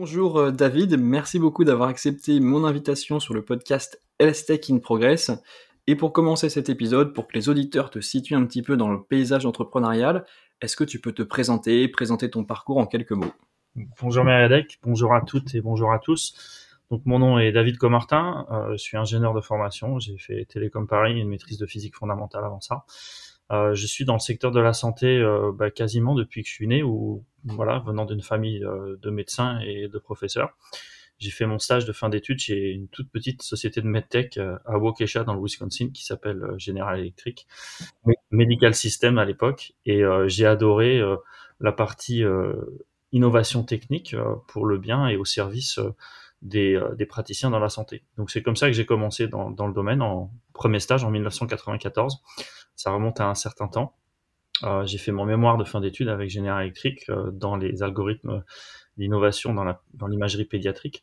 Bonjour euh, David, merci beaucoup d'avoir accepté mon invitation sur le podcast LSTech in Progress. Et pour commencer cet épisode, pour que les auditeurs te situent un petit peu dans le paysage entrepreneurial, est-ce que tu peux te présenter, présenter ton parcours en quelques mots? Bonjour Mériadec, bonjour à toutes et bonjour à tous. Donc mon nom est David Comartin, euh, je suis ingénieur de formation, j'ai fait Télécom Paris, une maîtrise de physique fondamentale avant ça. Euh, je suis dans le secteur de la santé euh, bah, quasiment depuis que je suis né, ou voilà, venant d'une famille euh, de médecins et de professeurs. J'ai fait mon stage de fin d'études chez une toute petite société de medtech à Waukesha dans le Wisconsin qui s'appelle General Electric, Medical System à l'époque, et j'ai adoré la partie innovation technique pour le bien et au service des, des, praticiens dans la santé. Donc c'est comme ça que j'ai commencé dans, dans, le domaine en premier stage en 1994 ça remonte à un certain temps. Euh, j'ai fait mon mémoire de fin d'études avec General Electric euh, dans les algorithmes d'innovation dans l'imagerie pédiatrique,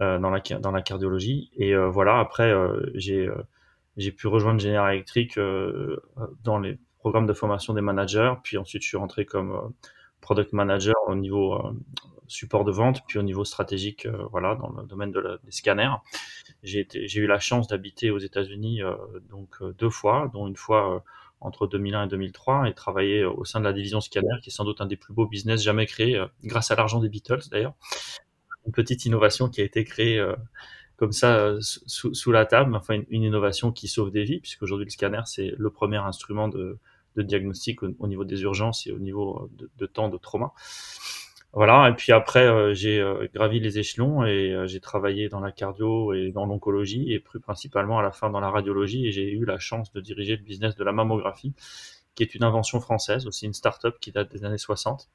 euh, dans, la, cardiologie. Et voilà, après, j'ai pu rejoindre General Electric dans les programmes de formation des managers. Puis ensuite, je suis rentré comme product manager au niveau support de vente, puis au niveau stratégique, voilà, dans le domaine de des scanners. J'ai eu la chance d'habiter aux États-Unis donc deux fois, dont une fois entre 2001 et 2003 et travailler au sein de la division scanner, qui est sans doute un des plus beaux business jamais créés, grâce à l'argent des Beatles d'ailleurs. Une petite innovation qui a été créée comme ça sous, la table, enfin une, innovation qui sauve des vies, puisque aujourd'hui le scanner c'est le premier instrument de, de diagnostic au, niveau des urgences et au niveau de, de temps de trauma. Voilà, et puis après, euh, j'ai euh, gravi les échelons et euh, j'ai travaillé dans la cardio et dans l'oncologie et plus principalement à la fin dans la radiologie et j'ai eu la chance de diriger le business de la mammographie, qui est une invention française, aussi une start-up qui date des années 60,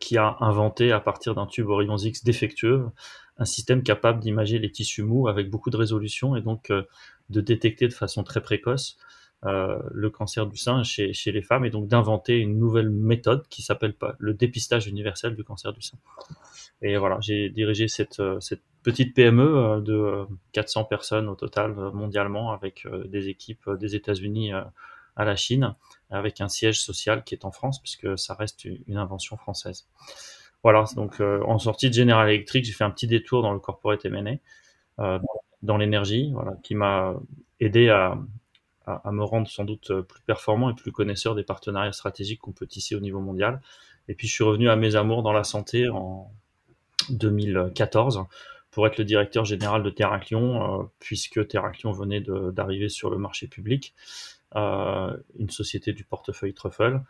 qui a inventé à partir d'un tube Orion X défectueux un système capable d'imager les tissus mous avec beaucoup de résolution et donc de détecter de façon très précoce le cancer du sein chez, chez, les femmes et donc d'inventer une nouvelle méthode qui s'appelle le dépistage universel du cancer du sein. Et voilà, j'ai dirigé cette, euh, cette petite PME euh, de 400 personnes au total mondialement avec des équipes des États-Unis à la Chine avec un siège social qui est en France puisque ça reste une invention française. Voilà, donc en sortie de General Electric, j'ai fait un petit détour dans le corporate M&A, euh, dans l'énergie, voilà, qui m'a aidé à, à, me rendre sans doute euh, plus performant et plus connaisseur des partenariats stratégiques qu'on peut tisser au niveau mondial. Et puis je suis revenu à mes amours dans la santé en 2014 pour être le directeur général de Terraclion, euh, puisque Terraclion venait d'arriver sur le marché public, euh, une société du portefeuille Truffle,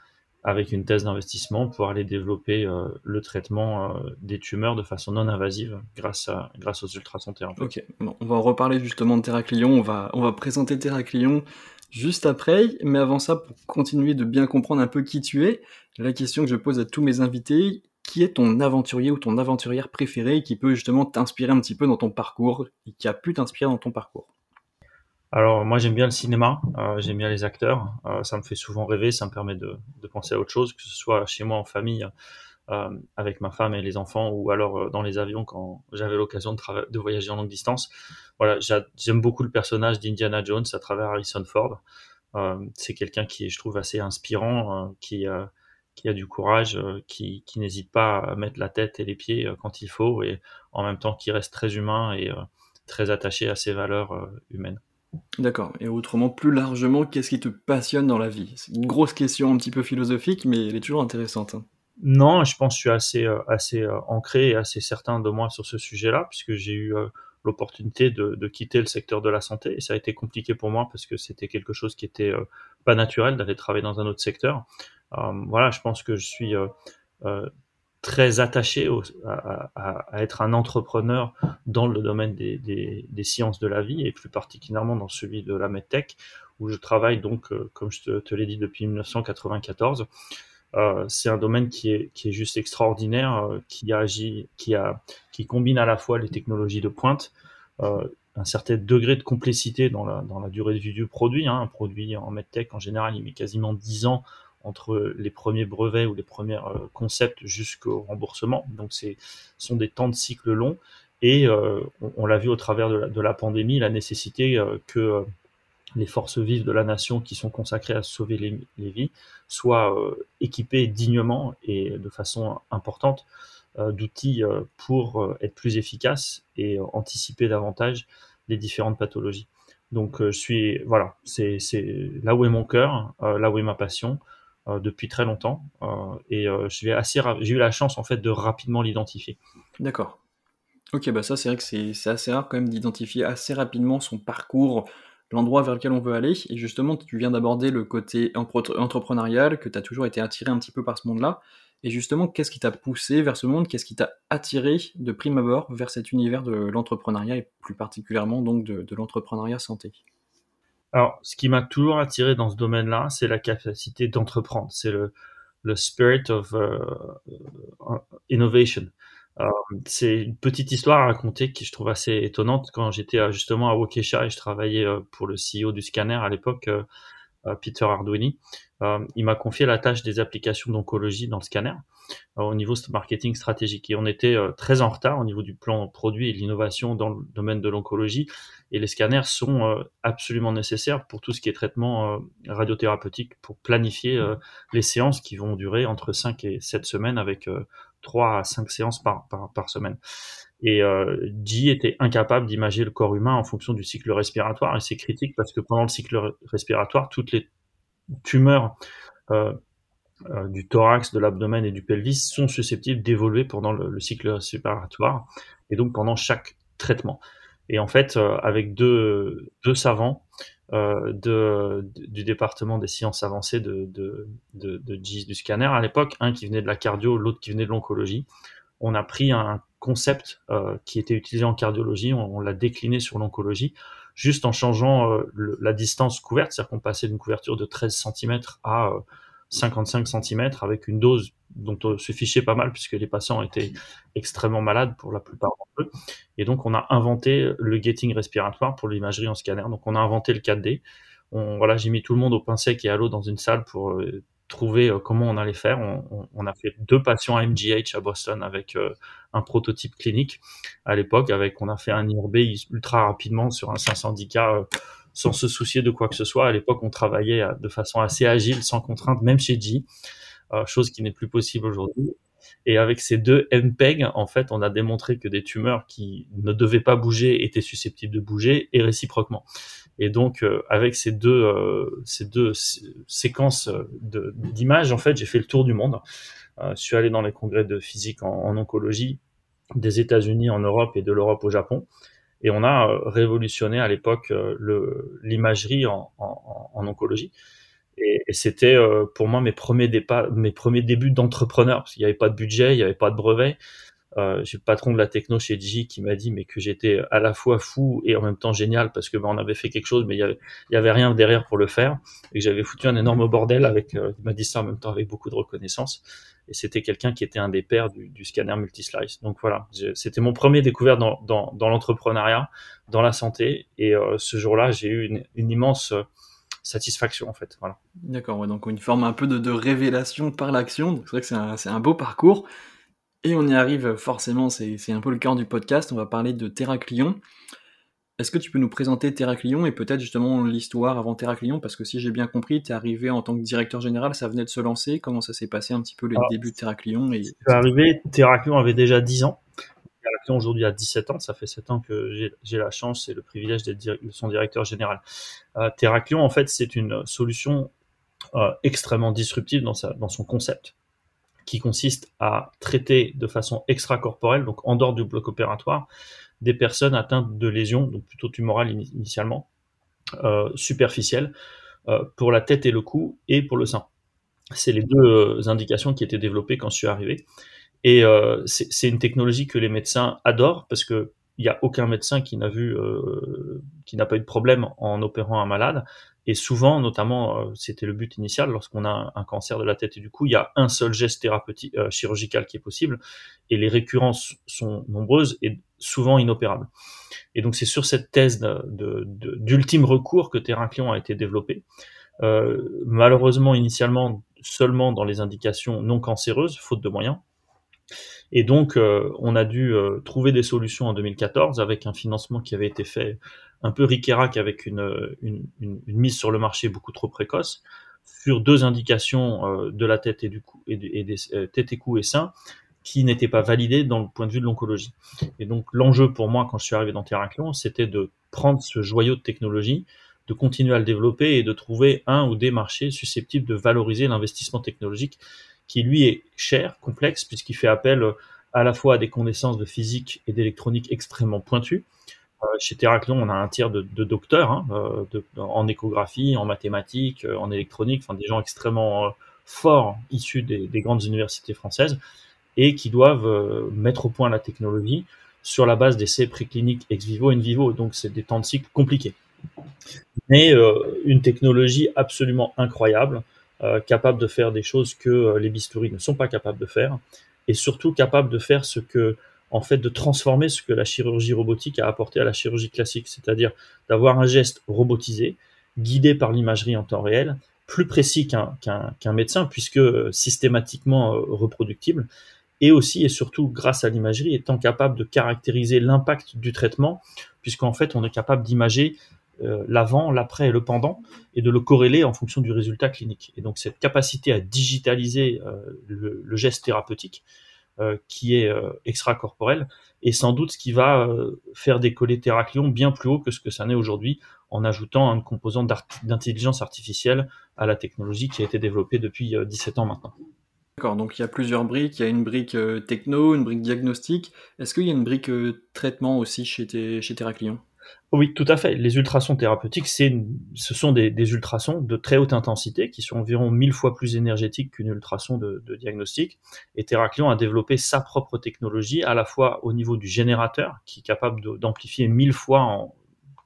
avec une thèse d'investissement pour aller développer euh, le traitement euh, des tumeurs de façon non invasive grâce, aux ultrasons Ok, on va en reparler justement de Terraclion, on va, on va présenter Terraclion juste après, mais avant ça, pour continuer de bien comprendre un peu qui tu es, la question que je pose à tous mes invités, qui est ton aventurier ou ton aventurière préféré qui peut justement t'inspirer un petit peu dans ton parcours et qui a pu t'inspirer dans ton parcours? Alors moi j'aime bien le cinéma, euh, j'aime bien les acteurs, euh, ça me fait souvent rêver, ça me permet de, penser à autre chose, que ce soit chez moi en famille, euh, avec ma femme et les enfants, ou alors dans les avions quand j'avais l'occasion de, voyager en longue distance. Voilà, j'aime beaucoup le personnage d'Indiana Jones à travers Harrison Ford. C'est quelqu'un qui est, je trouve, assez inspirant, qui, a du courage, qui n'hésite pas à mettre la tête et les pieds quand il faut, et en même temps qui reste très humain et très attaché à ses valeurs humaines. D'accord. Et autrement, plus largement, qu'est-ce qui te passionne dans la vie? C'est une grosse question un petit peu philosophique, mais elle est toujours intéressante. Hein. Non, je pense que je suis assez, euh, assez euh, ancré et assez certain de moi sur ce sujet-là, puisque j'ai eu euh, l'opportunité de, quitter le secteur de la santé. Ça a été compliqué pour moi parce que c'était quelque chose qui était pas naturel d'aller travailler dans un autre secteur. voilà, je pense que je suis très attaché à, être un entrepreneur dans le domaine des, sciences de la vie et plus particulièrement dans celui de la medtech où je travaille donc, euh, comme je te, l'ai dit, depuis 1994. Euh, c'est un domaine qui est, juste extraordinaire, euh, qui agit, qui a, qui combine à la fois les technologies de pointe, un certain degré de complexité dans la, dans la durée de vie du produit. Hein. Un produit en medtech, en général, il met quasiment 10 ans entre les premiers brevets ou les premiers euh, concepts jusqu'au remboursement. Donc, ce sont des temps de cycle longs. Et euh, on, l'a vu au travers de la, pandémie, la nécessité euh, que les forces vives de la nation qui sont consacrées à sauver les, vies soient équipées dignement et de façon importante. d'outils pour être plus efficace et anticiper davantage les différentes pathologies. Donc je suis voilà, c'est là où est mon cœur, là où est ma passion depuis très longtemps et je vais assez j'ai eu la chance en fait de rapidement l'identifier. D'accord. Ok, bah ça c'est vrai que c'est assez rare quand même d'identifier assez rapidement son parcours, l'endroit vers lequel on veut aller. Et justement, tu viens d'aborder le côté entrepreneurial, que tu as toujours été attiré un petit peu par ce monde-là. Et justement, qu'est-ce qui t'a poussé vers ce monde? Qu'est-ce qui t'a attiré de prime abord vers cet univers de l'entrepreneuriat et plus particulièrement donc de, l'entrepreneuriat santé? Alors, ce qui m'a toujours attiré dans ce domaine-là, c'est la capacité d'entreprendre. C'est le, le spirit of euh, innovation. Euh, c'est une petite histoire à raconter qui je trouve assez étonnante. Quand j'étais euh, justement à Waukesha et je travaillais euh, pour le CEO du scanner à l'époque, Peter Arduini, il m'a confié la tâche des applications d'oncologie dans le scanner au niveau marketing stratégique. Et on était très en retard au niveau du plan produit et l'innovation dans le domaine de l'oncologie. Et les scanners sont absolument nécessaires pour tout ce qui est traitement radiothérapeutique, pour planifier les séances qui vont durer entre 5 et 7 semaines avec 3 à 5 séances par, par, semaine. Et euh, était incapable d'imager le corps humain en fonction du cycle respiratoire. Et c'est critique parce que pendant le cycle respiratoire, toutes les tumeurs euh, euh, du thorax, de l'abdomen et du pelvis sont susceptibles d'évoluer pendant le, cycle respiratoire et donc pendant chaque traitement. Et en fait, euh, avec deux, savants euh, du département des sciences avancées de, de du scanner à l'époque, un qui venait de la cardio, l'autre qui venait de l'oncologie. On a pris un concept euh, qui était utilisé en cardiologie, on, l'a décliné sur l'oncologie, juste en changeant euh, la distance couverte, c'est-à-dire qu'on passait d'une couverture de 13 cm à 55 cm avec une dose dont on se fichait pas mal puisque les patients étaient extrêmement malades pour la plupart d'entre eux. Et donc on a inventé le gating respiratoire pour l'imagerie en scanner. Donc on a inventé le 4D. On, voilà, j'ai mis tout le monde au pain sec et à l'eau dans une salle pour euh, trouver euh, comment on allait faire. On, on, a fait deux patients à MGH à Boston avec euh, un prototype clinique à l'époque. Avec on a fait un IRB ultra rapidement sur un 510K sans se soucier de quoi que ce soit. À l'époque, on travaillait de façon assez agile, sans contrainte, même chez G, euh, chose qui n'est plus possible aujourd'hui. Et avec ces deux MPEG, en fait, on a démontré que des tumeurs qui ne devaient pas bouger étaient susceptibles de bouger et réciproquement. Et donc, euh, avec ces deux, euh, ces deux séquences d'images, en fait, j'ai fait le tour du monde. je suis allé dans les congrès de physique en oncologie des États-Unis, en Europe et de l'Europe au Japon. Et on a euh, révolutionné à l'époque euh, l'imagerie en, oncologie. Et, c'était euh, pour moi mes premiers, mes premiers débuts d'entrepreneur, parce qu'il n'y avait pas de budget, il n'y avait pas de brevet. Euh, j'ai le patron de la techno chez Digi qui m'a dit mais que j'étais à la fois fou et en même temps génial parce que ben, on avait fait quelque chose mais il y avait, y avait rien derrière pour le faire et que j'avais foutu un énorme bordel avec il m'a dit ça en même temps avec beaucoup de reconnaissance et c'était quelqu'un qui était un des pères du, du scanner multislice. Donc voilà, c'était mon premier découvert dans, dans, dans l'entrepreneuriat, dans la santé, et euh, ce jour-là, j'ai eu une, une immense euh, satisfaction en fait. Voilà. D'accord, ouais, donc une forme un peu de, de révélation par l'action. C'est vrai que c'est un, un, beau parcours. Et on y arrive forcément, c'est un peu le cœur du podcast. On va parler de Terraclion. Est-ce que tu peux nous présenter Terraclion et peut-être justement l'histoire avant Terraclion Parce que si j'ai bien compris, tu es arrivé en tant que directeur général, ça venait de se lancer. Comment ça s'est passé un petit peu les débuts de Terraclion et... arrivé, Terraclion avait déjà 10 ans. Terraclion aujourd'hui a 17 ans. Ça fait 7 ans que j'ai la chance et le privilège d'être son directeur général. Euh, Terraclion, en fait, c'est une solution euh, extrêmement disruptive dans, sa, dans son concept qui consiste à traiter de façon extracorporelle, donc en dehors du bloc opératoire, des personnes atteintes de lésions, donc plutôt tumorales initialement, euh, superficielles, euh, pour la tête et le cou et pour le sein. C'est les deux euh, indications qui étaient développées quand je suis arrivé. Et c'est une technologie que les médecins adorent parce que il n'y a aucun médecin qui n'a vu, euh, qui n'a pas eu de problème en opérant un malade. Et souvent, notamment, euh, c'était le but initial, lorsqu'on a un, cancer de la tête et du cou, il y a un seul geste thérapeutique euh, chirurgical qui est possible, et les récurrences sont nombreuses et souvent inopérables. Et donc, c'est sur cette thèse d'ultime recours que Terraclion a été développé. Malheureusement, initialement, seulement dans les indications non cancéreuses, faute de moyens. Et donc, euh, on a dû euh, trouver des solutions en 2014 avec un financement qui avait été fait un peu ric-rac avec une, une, mise sur le marché beaucoup trop précoce sur deux indications euh, de la tête et du cou et, des tête et cou et sein qui n'était pas validé dans le point de vue de l'oncologie. Et donc l'enjeu pour moi quand je suis arrivé dans Terraclion, c'était de prendre ce joyau de technologie, de continuer à le développer et de trouver un ou des marchés susceptibles de valoriser l'investissement technologique qui lui est cher, complexe, puisqu'il fait appel à la fois à des connaissances de physique et d'électronique extrêmement pointues. Euh, chez Terraclion, on a un tiers de, docteurs hein, euh, en échographie, en mathématiques, euh, en électronique, enfin des gens extrêmement forts issus des, des, grandes universités françaises et qui doivent mettre au point la technologie sur la base d'essais précliniques ex vivo et in vivo. Donc c'est des temps de cycle compliqués. Mais une technologie absolument incroyable, capable de faire des choses que les bistouris ne sont pas capables de faire et surtout capable de faire ce que, en fait, de transformer ce que la chirurgie robotique a apporté à la chirurgie classique, c'est-à-dire d'avoir un geste robotisé, guidé par l'imagerie en temps réel, plus précis qu'un médecin, puisque euh, systématiquement euh, reproductible, et aussi et surtout grâce à l'imagerie, étant capable de caractériser l'impact du traitement, puisqu'en fait on est capable d'imager euh, l'avant, l'après et le pendant, et de le corréler en fonction du résultat clinique. Et donc cette capacité à digitaliser euh, le, geste thérapeutique, euh, qui est extracorporel, est sans doute ce qui va faire décoller Terraclion bien plus haut que ce que ça n'est aujourd'hui, en ajoutant une composante d'intelligence artificielle à la technologie qui a été développée depuis 17 ans maintenant. D'accord, donc il y a plusieurs briques. Il y a une brique techno, une brique diagnostique. Est-ce qu'il y a une brique traitement aussi chez, chez Terraclion oui, tout à fait. Les ultrasons thérapeutiques, c'est, ce sont des, ultrasons de très haute intensité qui sont environ mille fois plus énergétiques qu'une ultrason de, diagnostic. Et Terraclion a développé sa propre technologie, à la fois au niveau du générateur, qui est capable d'amplifier mille fois en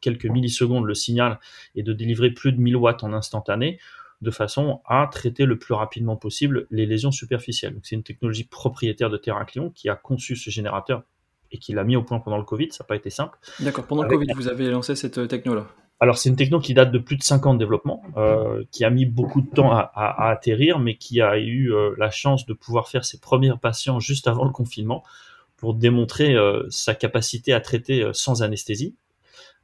quelques millisecondes le signal et de délivrer plus de 1000 watts en instantané, de façon à traiter le plus rapidement possible les lésions superficielles. c'est une technologie propriétaire de Terraclion qui a conçu ce générateur et qui l'a mis au point pendant le Covid. Ça n'a pas été simple. D'accord. Pendant le Covid, vous avez lancé cette euh, techno-là alors c'est une techno qui date de plus de 5 ans de développement, euh, qui a mis beaucoup de temps à, atterrir, mais qui a eu euh, la chance de pouvoir faire ses premiers patients juste avant le confinement pour démontrer sa capacité à traiter sans anesthésie,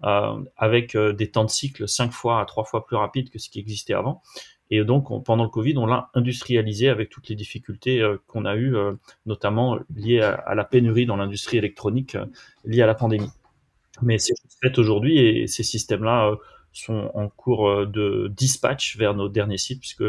avec des temps de cycle 5 fois à 3 fois plus rapides que ce qui existait avant. Et donc, pendant le Covid, on l'a industrialisé avec toutes les difficultés euh, qu'on a eues, euh, notamment liées à, la pénurie dans l'industrie électronique euh, liée à la pandémie. Mais c'est fait aujourd'hui et ces systèmes-là sont en cours de dispatch vers nos derniers sites, puisque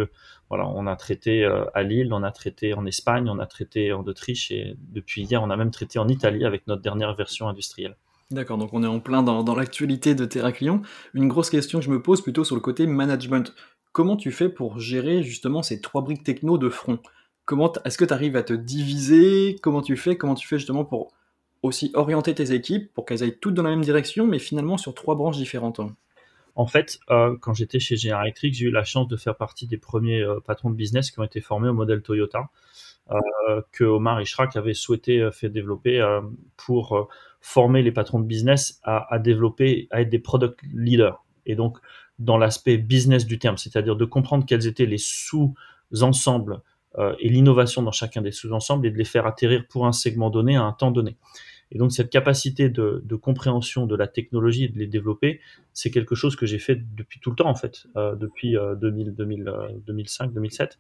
voilà, on a traité à Lille, on a traité en Espagne, on a traité en Autriche et depuis hier, on a même traité en Italie avec notre dernière version industrielle. D'accord, donc on est en plein dans, dans l'actualité de Terraclion. Une grosse question que je me pose plutôt sur le côté management. Comment tu fais pour gérer justement ces trois briques techno de front? Comment est-ce que tu arrives à te diviser? Comment tu fais? Comment tu fais justement pour aussi orienter tes équipes pour qu'elles aillent toutes dans la même direction, mais finalement sur trois branches différentes en fait, euh, quand j'étais chez General Electric, j'ai eu la chance de faire partie des premiers euh, patrons de business qui ont été formés au modèle Toyota, euh, que Omar Ishrak avait souhaité faire développer pour former les patrons de business à, à, développer, à être des product leaders. Et donc, dans l'aspect business du terme, c'est-à-dire de comprendre quels étaient les sous-ensembles euh, et l'innovation dans chacun des sous-ensembles et de les faire atterrir pour un segment donné à un temps donné. Et donc cette capacité de, compréhension de la technologie et de les développer, c'est quelque chose que j'ai fait depuis tout le temps en fait, euh, depuis 2000, 2005, 2007.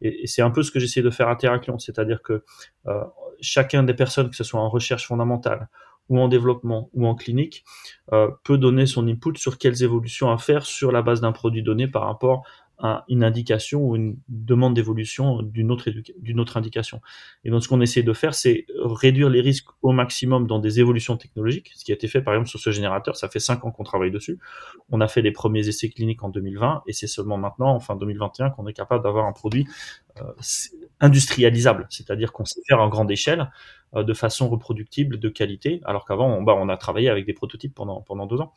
Et, c'est un peu ce que j'essaie de faire à Terraclion, c'est-à-dire que euh, chacun des personnes, que ce soit en recherche fondamentale ou en développement ou en clinique euh, peut donner son input sur quelles évolutions à faire sur la base d'un produit donné par rapport à une indication ou une demande d'évolution d'une autre, d'une autre indication. Et donc ce qu'on essaie de faire, c'est réduire les risques au maximum dans des évolutions technologiques, ce qui a été fait par exemple sur ce générateur, ça fait cinq ans qu'on travaille dessus. On a fait les premiers essais cliniques en 2020 et c'est seulement maintenant, en fin 2021, qu'on est capable d'avoir un produit euh, industrialisable, c'est-à-dire qu'on sait faire en grande échelle euh, de façon reproductible, de qualité, alors qu'avant, on, bah, on a travaillé avec des prototypes pendant, pendant deux ans,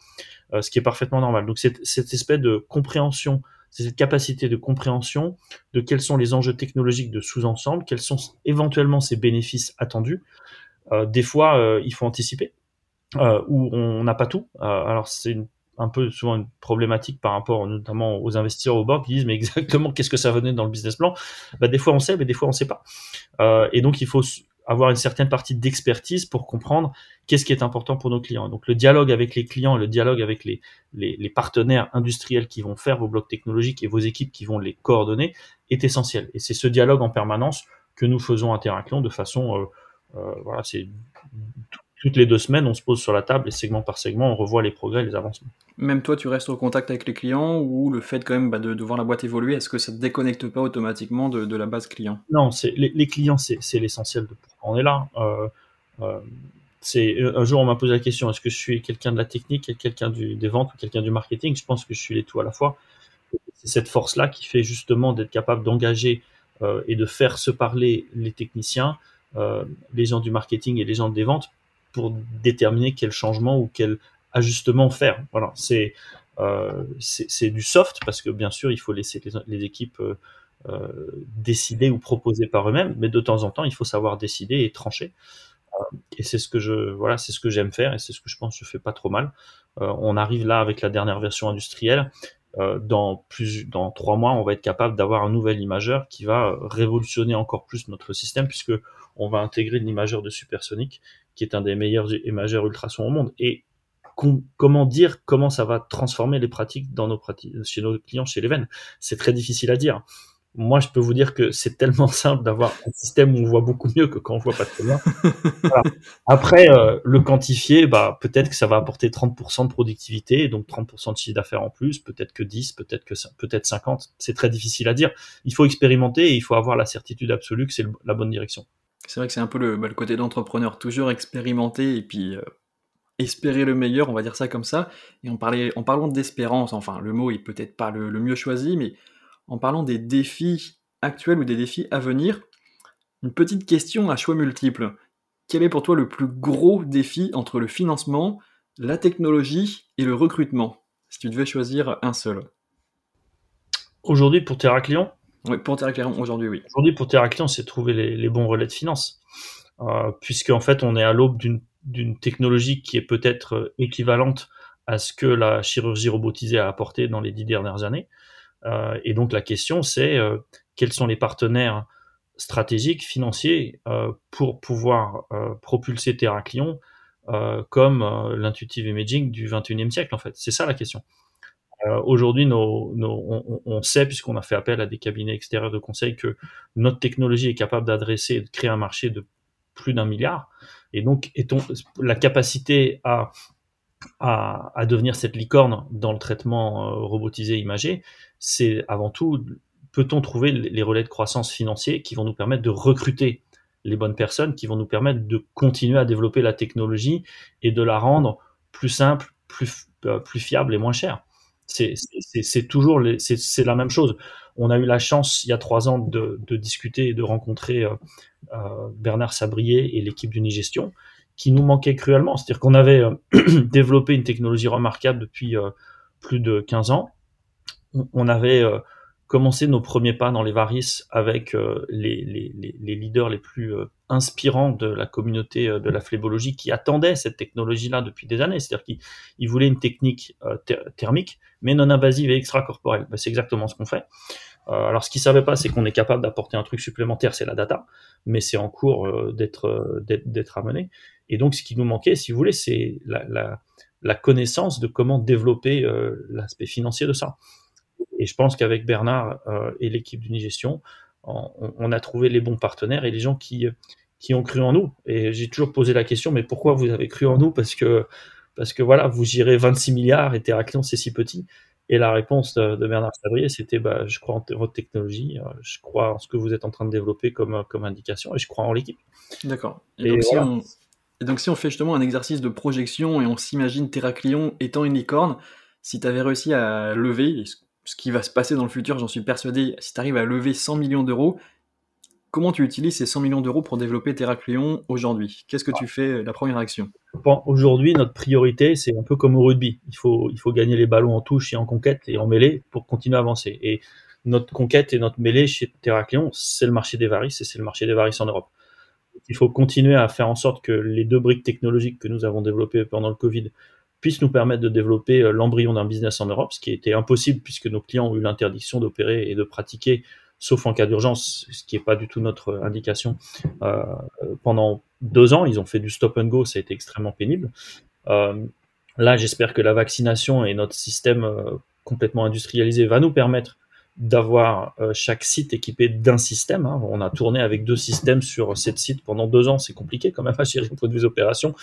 euh, ce qui est parfaitement normal. Donc cette, cette espèce de compréhension, cette capacité de compréhension de quels sont les enjeux technologiques de sous-ensemble, quels sont éventuellement ces bénéfices attendus. Euh, des fois, il faut anticiper, ou on n'a pas tout. alors c'est un peu souvent une problématique par rapport notamment aux investisseurs au bord qui disent mais exactement qu'est-ce que ça venait dans le business plan? Bah, des fois on sait mais des fois on sait pas euh, et donc il faut avoir une certaine partie d'expertise pour comprendre qu'est-ce qui est important pour nos clients. Donc le dialogue avec les clients, le dialogue avec les, partenaires industriels qui vont faire vos blocs technologiques et vos équipes qui vont les coordonner est essentiel. Et c'est ce dialogue en permanence que nous faisons à Terraclion de façon, voilà, c'est toutes les deux semaines, on se pose sur la table et segment par segment, on revoit les progrès, les avancements. Même toi, tu restes au contact avec les clients ou le fait quand même bah, de, voir la boîte évoluer, est-ce que ça ne te déconnecte pas automatiquement de, la base client? Non, les, les, clients, c'est l'essentiel de pourquoi on est là. Euh, euh, c'est un jour on m'a posé la question est-ce que je suis quelqu'un de la technique, quelqu'un des ventes ou quelqu'un du marketing? Je pense que je suis les tout à la fois. C'est cette force-là qui fait justement d'être capable d'engager euh, et de faire se parler les techniciens, les gens du marketing et les gens des ventes pour déterminer quel changement ou quel ajustement faire. Voilà, c'est euh, c'est du soft parce que bien sûr il faut laisser les, équipes euh, euh, décider ou proposer par eux-mêmes, mais de temps en temps il faut savoir décider et trancher. Euh, et c'est ce que je voilà, c'est ce que j'aime faire et c'est ce que je pense que je fais pas trop mal. Euh, on arrive là avec la dernière version industrielle. dans plus dans trois mois, on va être capable d'avoir un nouvel imageur qui va révolutionner encore plus notre système puisque on va intégrer l'imageur de supersonique qui est un des meilleurs imageurs ultrasons au monde. Et comment dire comment ça va transformer les pratiques dans nos pratiques chez nos clients chez les veines? C'est très difficile à dire. Moi, je peux vous dire que c'est tellement simple d'avoir un système où on voit beaucoup mieux que quand on voit pas très bien. Après, euh, le quantifier, bah, peut-être que ça va apporter 30% de productivité, donc 30% de chiffre d'affaires en plus, peut-être que 10, peut-être que peut-être 50. C'est très difficile à dire. Il faut expérimenter et il faut avoir la certitude absolue que c'est la bonne direction. C'est vrai que c'est un peu le, bah, côté d'entrepreneur, toujours expérimenter et puis euh, espérer le meilleur, on va dire ça comme ça. Et en parlant d'espérance, enfin le mot est peut-être pas le, mieux choisi, mais en parlant des défis actuels ou des défis à venir, une petite question à choix multiples. Quel est pour toi le plus gros défi entre le financement, la technologie et le recrutement? Si tu devais choisir un seul. Aujourd'hui, pour Terraclion oui, pour Terraclion, aujourd'hui, oui. Aujourd'hui, pour Terraclion, c'est trouver les, bons relais de finance. Euh, puisque, en fait, on est à l'aube d'une technologie qui est peut-être euh, équivalente à ce que la chirurgie robotisée a apporté dans les dix dernières années. Euh, et donc, la question, c'est euh, quels sont les partenaires stratégiques, financiers, pour pouvoir propulser Terraclion comme l'intuitive imaging du 21e siècle, en fait. C'est ça la question. Euh, aujourd'hui, on, sait, puisqu'on a fait appel à des cabinets extérieurs de conseil, que notre technologie est capable d'adresser et de créer un marché de plus d'un milliard. Et donc, la capacité à, devenir cette licorne dans le traitement euh, robotisé imagé, c'est avant tout, peut-on trouver les relais de croissance financiers qui vont nous permettre de recruter les bonnes personnes, qui vont nous permettre de continuer à développer la technologie et de la rendre plus simple, plus, euh, plus fiable et moins chère. C'est toujours c'est la même chose. On a eu la chance il y a trois ans de, discuter et de rencontrer euh, euh, Bernard Sabrier et l'équipe d'Unigestion qui nous manquait cruellement. C'est-à-dire qu'on avait euh, développé une technologie remarquable depuis plus de 15 ans. On, avait commencé nos premiers pas dans les varices avec les, les, leaders les plus inspirants de la communauté de la phlébologie qui attendaient cette technologie-là depuis des années. C'est-à-dire qu'ils voulaient une technique thermique mais non invasive et extracorporelle. Ben, c'est exactement ce qu'on fait. Euh, alors, ce qu'ils savaient pas, c'est qu'on est capable d'apporter un truc supplémentaire, c'est la data, mais c'est en cours euh, d'être euh, amené. Et donc, ce qui nous manquait, si vous voulez, c'est la, connaissance de comment développer euh, l'aspect financier de ça. Et je pense qu'avec Bernard et l'équipe d'Unigestion, on, on, a trouvé les bons partenaires et les gens qui qui ont cru en nous. Et j'ai toujours posé la question, mais pourquoi vous avez cru en nous? Parce que parce que voilà, vous girez 26 milliards et Terraclion c'est si petit. Et la réponse de, Bernard Sabrier, c'était bah, je crois en votre technologie, euh, je crois en ce que vous êtes en train de développer comme, comme indication et je crois en l'équipe. D'accord. Et, donc, si on, fait justement un exercice de projection et on s'imagine Terraclion étant une licorne, si tu avais réussi à lever, ce qui va se passer dans le futur, j'en suis persuadé, si tu arrives à lever 100 millions d'euros, Comment tu utilises ces 100 millions d'euros pour développer Terraclion aujourd'hui? Qu'est-ce que tu fais euh, la première action? Aujourd'hui, notre priorité, c'est un peu comme au rugby. Il faut, il faut gagner les ballons en touche et en conquête et en mêlée pour continuer à avancer. Et notre conquête et notre mêlée chez Terraclion, c'est le marché des varices et c'est le marché des varices en Europe. Il faut continuer à faire en sorte que les deux briques technologiques que nous avons développées pendant le Covid puissent nous permettre de développer euh, l'embryon d'un business en Europe, ce qui était impossible puisque nos clients ont eu l'interdiction d'opérer et de pratiquer sauf en cas d'urgence, ce qui n'est pas du tout notre indication. Euh, pendant deux ans, ils ont fait du stop and go, ça a été extrêmement pénible. Euh, là, j'espère que la vaccination et notre système euh, complètement industrialisé va nous permettre d'avoir euh, chaque site équipé d'un système. Hein. On a tourné avec deux systèmes sur sept sites pendant deux ans, c'est compliqué quand même à gérer point de vue opérations,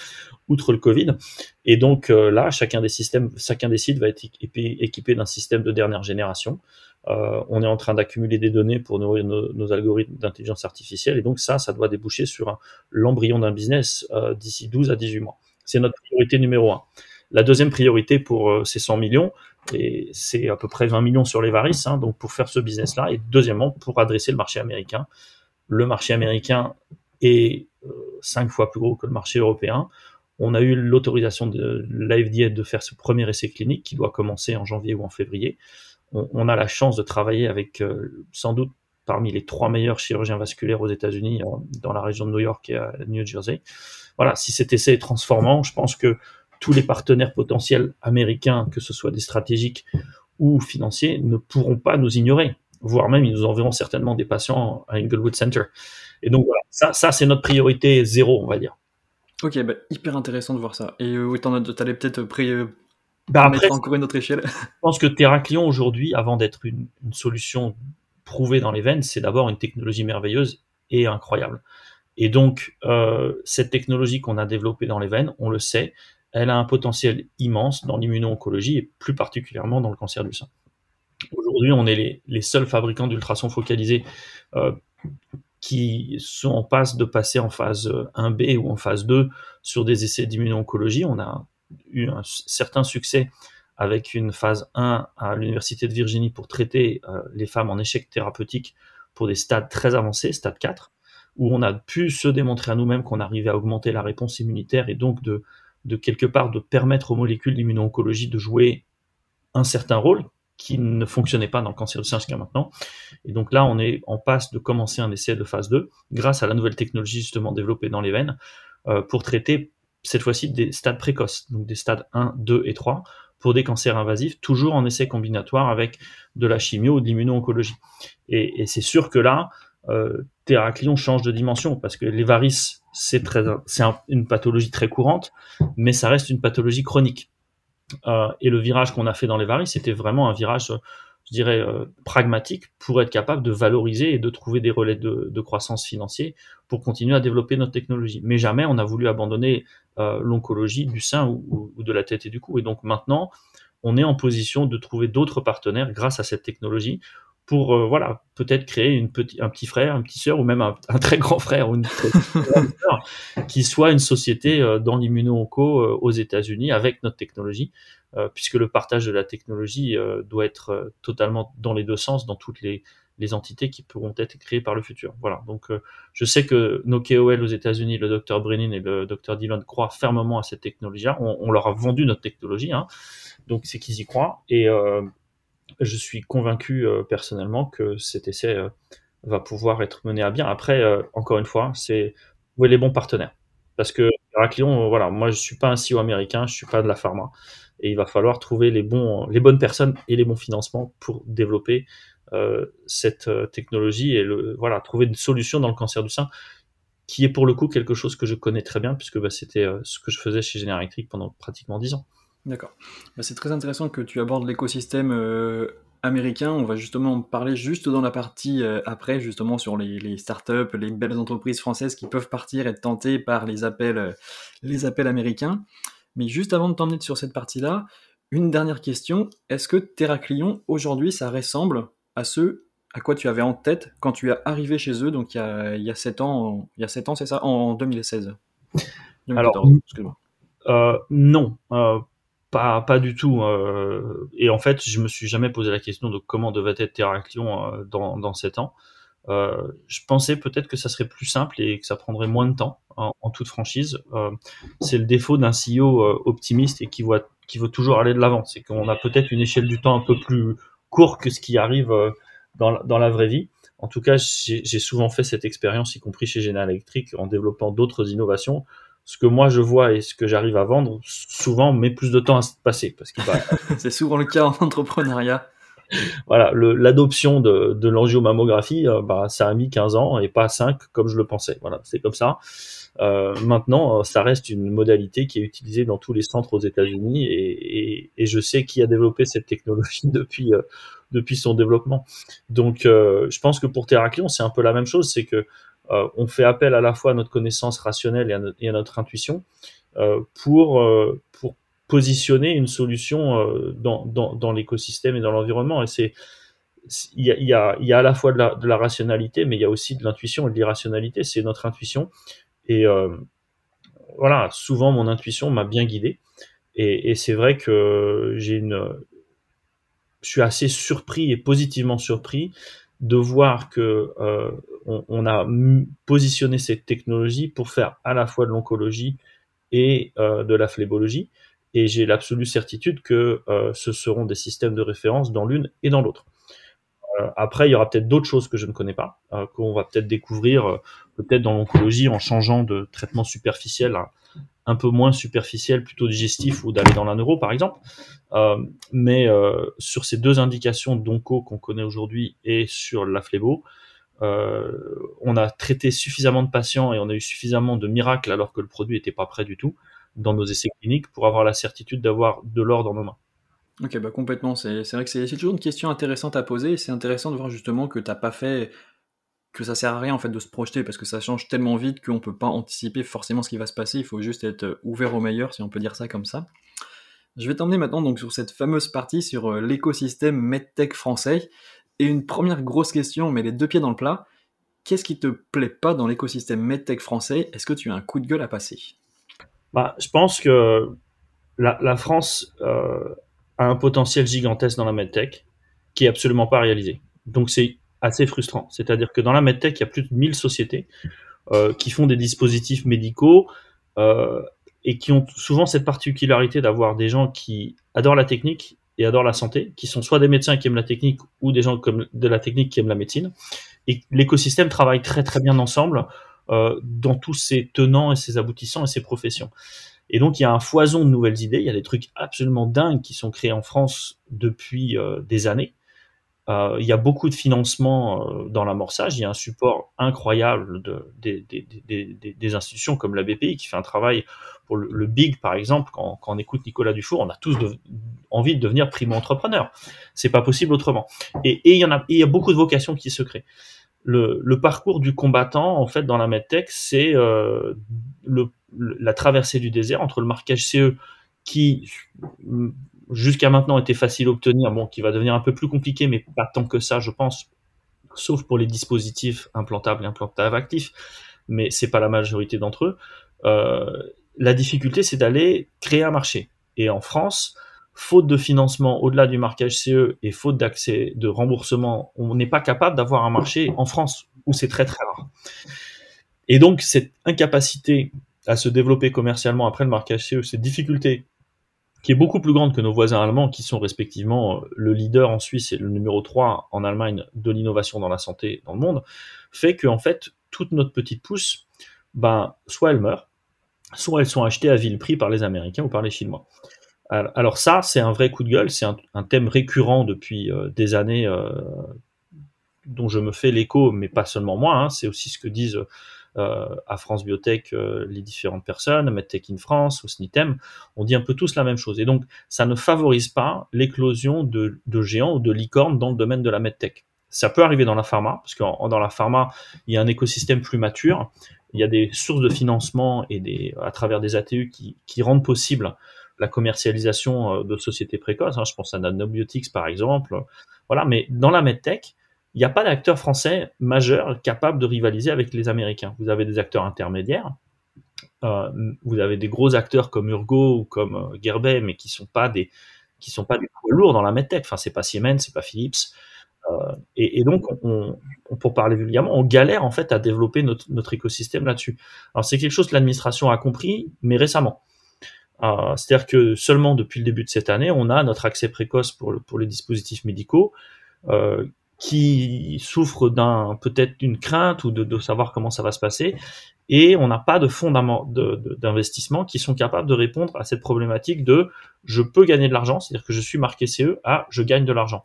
outre le Covid. Et donc euh, là, chacun des systèmes, chacun des sites va être équipé, d'un système de dernière génération. Euh, on est en train d'accumuler des données pour nourrir nos, algorithmes d'intelligence artificielle, et donc ça, ça doit déboucher sur l'embryon d'un business d'ici 12 à 18 mois. C'est notre priorité numéro un. La deuxième priorité pour ces 100 millions, et c'est à peu près 20 millions sur les varices, hein, donc pour faire ce business-là. Et deuxièmement, pour adresser le marché américain. Le marché américain est euh, cinq fois plus gros que le marché européen. On a eu l'autorisation de l'AFDA de faire ce premier essai clinique qui doit commencer en janvier ou en février. On, a la chance de travailler avec euh, sans doute parmi les trois meilleurs chirurgiens vasculaires aux États-Unis, dans la région de New York et à New Jersey. Voilà, si cet essai est transformant, je pense que tous les partenaires potentiels américains, que ce soit des stratégiques ou financiers, ne pourront pas nous ignorer, voire même ils nous enverront certainement des patients à Inglewood Center. Et donc voilà, ça, ça c'est notre priorité zéro, on va dire. Ok, bah, hyper intéressant de voir ça. Et euh, oui, tu allais peut-être pré euh, bah, mettre encore une autre échelle. Je pense que Terraclion aujourd'hui, avant d'être une, une, solution prouvée dans les veines, c'est d'abord une technologie merveilleuse et incroyable. Et donc, euh, cette technologie qu'on a développée dans les veines, on le sait, elle a un potentiel immense dans l'immuno-oncologie et plus particulièrement dans le cancer du sein. Aujourd'hui, on est les, seuls fabricants d'ultrasons focalisés euh, qui sont en passe de passer en phase 1B ou en phase 2 sur des essais d'immuno-oncologie. On a eu un certain succès avec une phase 1 à l'Université de Virginie pour traiter euh, les femmes en échec thérapeutique pour des stades très avancés, stade 4, où on a pu se démontrer à nous-mêmes qu'on arrivait à augmenter la réponse immunitaire et donc de de quelque part de permettre aux molécules d'immuno-oncologie de jouer un certain rôle qui ne fonctionnait pas dans le cancer du sein jusqu'à maintenant. Et donc là, on est en passe de commencer un essai de phase 2 grâce à la nouvelle technologie justement développée dans les veines euh, pour traiter cette fois-ci des stades précoces, donc des stades 1, 2 et 3 pour des cancers invasifs, toujours en essai combinatoire avec de la chimio ou de l'immuno-oncologie. Et, c'est sûr que là, euh, change de dimension parce que les varices c'est une pathologie très courante, mais ça reste une pathologie chronique. Euh, et le virage qu'on a fait dans les varices, c'était vraiment un virage, je dirais, euh, pragmatique pour être capable de valoriser et de trouver des relais de, croissance financiers pour continuer à développer notre technologie. Mais jamais on a voulu abandonner euh, l'oncologie du sein ou, ou, de la tête et du cou. Et donc maintenant, on est en position de trouver d'autres partenaires grâce à cette technologie pour euh, voilà peut-être créer une petit, un petit frère, une petite sœur ou même un, très grand frère ou une sœur qui soit une société euh, dans l'immuno-onco euh, aux États-Unis avec notre technologie, puisque le partage de la technologie doit être totalement dans les deux sens dans toutes les, les entités qui pourront être créées par le futur. Voilà. Donc, je sais que nos KOL aux États-Unis, le docteur Brennan et le docteur Dillon croient fermement à cette technologie-là. On, on, leur a vendu notre technologie, hein. donc c'est qu'ils y croient. Et, je suis convaincu euh, personnellement que cet essai euh, va pouvoir être mené à bien. Après, euh, encore une fois, c'est où les bons partenaires? Parce que Heraclion, voilà, moi je suis pas un CEO américain, je suis pas de la pharma, et il va falloir trouver les bons, bonnes personnes et les bons financements pour développer cette technologie et le, voilà, trouver une solution dans le cancer du sein, qui est pour le coup quelque chose que je connais très bien puisque bah, c'était ce que je faisais chez Général pendant pratiquement dix ans. D'accord. Bah, c'est très intéressant que tu abordes l'écosystème euh, américain. On va justement en parler juste dans la partie euh, après, justement sur les, startups, les belles entreprises françaises qui peuvent partir et être tentées par les appels, euh, les appels américains. Mais juste avant de t'emmener sur cette partie-là, une dernière question. Est-ce que Terraclion, aujourd'hui, ça ressemble à ce à quoi tu avais en tête quand tu es arrivé chez eux, donc il y a, il y a 7 ans, il y a 7 ans, c'est ça, en 2016 Alors, non, pas, pas du tout. Euh, et en fait, je me suis jamais posé la question de comment devait être Terraction euh, dans, dans 7 ans. Euh, je pensais peut-être que ça serait plus simple et que ça prendrait moins de temps en, toute franchise. Euh, c'est le défaut d'un CEO euh, optimiste et qui voit qui veut toujours aller de l'avant. C'est qu'on a peut-être une échelle du temps un peu plus court que ce qui arrive euh, dans, dans la vraie vie. En tout cas, j'ai souvent fait cette expérience, y compris chez General Electric, en développant d'autres innovations ce que moi je vois et ce que j'arrive à vendre, souvent met plus de temps à se passer. Parce que c'est souvent le cas en entrepreneuriat. Voilà, l'adoption de, de l'angiomammographie, euh, bah, ça a mis 15 ans et pas 5 comme je le pensais. Voilà, c'est comme ça. Euh, maintenant, euh, ça reste une modalité qui est utilisée dans tous les centres aux États-Unis et, et, et, je sais qui a développé cette technologie depuis depuis son développement. Donc, je pense que pour Terraclion, c'est un peu la même chose, c'est que on fait appel à la fois à notre connaissance rationnelle et à, notre, intuition pour pour positionner une solution dans, l'écosystème et dans l'environnement. Et c'est il y, a, à la fois de la, rationalité, mais il y a aussi de l'intuition et de l'irrationalité. C'est notre intuition. Et euh, voilà, souvent mon intuition m'a bien guidé. Et, et c'est vrai que j'ai une, je suis assez surpris et positivement surpris de voir que euh, on, a positionné cette technologie pour faire à la fois de l'oncologie et euh, de la phlébologie. Et j'ai l'absolue certitude que euh, ce seront des systèmes de référence dans l'une et dans l'autre. Euh, après, il y aura peut-être d'autres choses que je ne connais pas, qu'on va peut-être découvrir, peut-être dans l'oncologie, en changeant de traitement superficiel à un peu moins superficiel, plutôt digestif, ou d'aller dans la neuro, par exemple. mais sur ces deux indications d'onco qu'on connaît aujourd'hui et sur la phlébo, on a traité suffisamment de patients et on a eu suffisamment de miracles alors que le produit n'était pas prêt du tout dans nos essais cliniques pour avoir la certitude d'avoir de l'or dans nos mains. Ok, bah complètement. C'est vrai que c'est toujours une question intéressante à poser. C'est intéressant de voir justement que t'as pas fait que ça sert à rien en fait de se projeter parce que ça change tellement vite qu'on peut pas anticiper forcément ce qui va se passer. Il faut juste être ouvert au meilleur, si on peut dire ça comme ça. Je vais t'emmener maintenant donc sur cette fameuse partie sur euh, l'écosystème medtech français. Et une première grosse question, mais les deux pieds dans le plat. Qu'est-ce qui te plaît pas dans l'écosystème medtech français? Est-ce que tu as un coup de gueule à passer? Bah, je pense que la, France euh, a un potentiel gigantesque dans la medtech qui est absolument pas réalisé. Donc c'est assez frustrant. C'est-à-dire que dans la medtech, il y a plus de 1000 sociétés euh, qui font des dispositifs médicaux euh, et qui ont souvent cette particularité d'avoir des gens qui adorent la technique et adorent la santé, qui sont soit des médecins qui aiment la technique ou des gens comme de la technique qui aiment la médecine. Et l'écosystème travaille très très bien ensemble euh, dans tous ses tenants et ses aboutissants et ses professions. Et donc il y a un foison de nouvelles idées, il y a des trucs absolument dingues qui sont créés en France depuis euh, des années. Euh, il y a beaucoup de financement dans l'amorçage, il y a un support incroyable de, des, des, des, des, institutions comme la BPI qui fait un travail pour le, big par exemple. Quand, on écoute Nicolas Dufour, on a tous envie de devenir primo-entrepreneur. C'est pas possible autrement. Et, il y a, beaucoup de vocations qui se créent. Le, parcours du combattant, en fait, dans la medtech, c'est euh, la traversée du désert entre le marquage CE qui jusqu'à maintenant était facile à obtenir, bon, qui va devenir un peu plus compliqué, mais pas tant que ça, je pense, sauf pour les dispositifs implantables et implantables actifs, mais c'est pas la majorité d'entre eux. Euh, la difficulté, c'est d'aller créer un marché. Et en France, faute de financement au-delà du marquage CE et faute d'accès de remboursement, on n'est pas capable d'avoir un marché en France où c'est très très rare. Et donc cette incapacité à se développer commercialement après le marquage CE, cette difficulté qui est beaucoup plus grande que nos voisins allemands, qui sont respectivement euh, le leader en Suisse et le numéro 3 en Allemagne de l'innovation dans la santé dans le monde, fait que en fait toute notre petite pousse, ben soit elle meurt, soit elles sont achetées à vil prix par les Américains ou par les Chinois. Alors ça, c'est un vrai coup de gueule, c'est un, thème récurrent depuis euh, des années euh, dont je me fais l'écho, mais pas seulement moi, hein, c'est aussi ce que disent euh, à France Biotech les différentes personnes, MedTech in France, au SNITEM, on dit un peu tous la même chose. Et donc, ça ne favorise pas l'éclosion de, géants ou de licornes dans le domaine de la MedTech. Ça peut arriver dans la pharma, parce que dans la pharma, il y a un écosystème plus mature, il y a des sources de financement et à travers des ATU qui, rendent possible la commercialisation euh, de sociétés précoces. Hein. je pense à Nanobiotics par exemple. Voilà, mais dans la medtech, il n'y a pas d'acteur français majeur capable de rivaliser avec les Américains. Vous avez des acteurs intermédiaires, euh, vous avez des gros acteurs comme Urgo ou comme euh, Gerbet, mais qui sont pas des qui sont pas des poids lourds dans la medtech. Enfin, c'est pas Siemens, c'est pas Philips. Euh, et, donc, on, pour parler vulgairement, on galère en fait à développer notre, écosystème là-dessus. Alors, c'est quelque chose que l'administration a compris, mais récemment. Euh, C'est-à-dire que seulement depuis le début de cette année, on a notre accès précoce pour, pour les dispositifs médicaux euh, qui souffrent d'un peut-être d'une crainte ou de, de, savoir comment ça va se passer et on n'a pas de fonds d'investissement qui sont capables de répondre à cette problématique de je peux gagner de l'argent, c'est-à-dire que je suis marqué CE à je gagne de l'argent.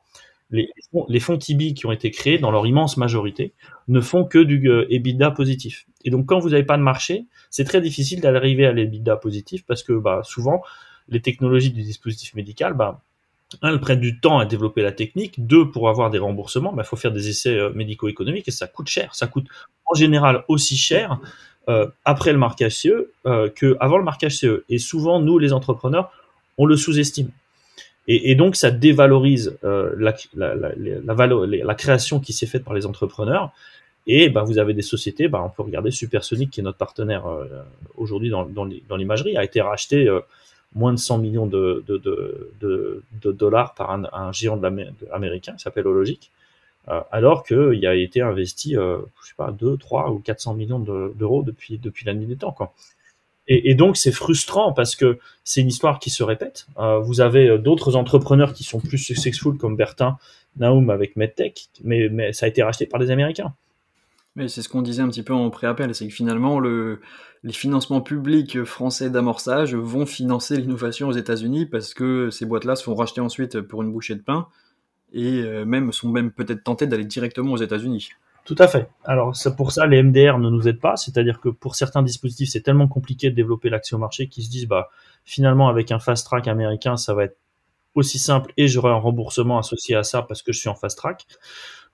Les, fonds Tibi qui ont été créés dans leur immense majorité ne font que du euh, EBITDA positif. Et donc quand vous n'avez pas de marché, c'est très difficile d'arriver à l'EBITDA positif parce que bah, souvent les technologies du dispositif médical, bah, un, elles prennent du temps à développer la technique. Deux, pour avoir des remboursements, il bah, faut faire des essais euh, médico-économiques et ça coûte cher. Ça coûte en général aussi cher euh, après le marquage CE qu'avant le marquage CE. Et souvent, nous, les entrepreneurs, on le sous-estime. Et, et, donc, ça dévalorise euh, la, la, la, la, création qui s'est faite par les entrepreneurs. Et bah, vous avez des sociétés, bah, on peut regarder Supersonic, qui est notre partenaire euh, aujourd'hui dans, dans l'imagerie, a été racheté euh, moins de 100 millions de, de, de, de dollars par un, un géant américain qui s'appelle Hologic, euh, alors qu'il a été investi, euh, je sais pas, 2, 3 ou 400 millions d'euros depuis, depuis la nuit des temps. Quoi. Et, donc c'est frustrant parce que c'est une histoire qui se répète. Euh, vous avez d'autres entrepreneurs qui sont plus successful comme Bertin Naum avec MedTech, mais, ça a été racheté par des Américains. Mais c'est ce qu'on disait un petit peu en pré-appel, c'est que finalement, le, les financements publics français d'amorçage vont financer l'innovation aux États-Unis parce que ces boîtes-là se font racheter ensuite pour une bouchée de pain et euh, même sont même peut-être tentés d'aller directement aux États-Unis. Tout à fait. Alors c'est pour ça les MDR ne nous aident pas, c'est-à-dire que pour certains dispositifs c'est tellement compliqué de développer l'accès au marché qu'ils se disent bah finalement avec un fast track américain ça va être aussi simple et j'aurai un remboursement associé à ça parce que je suis en fast track.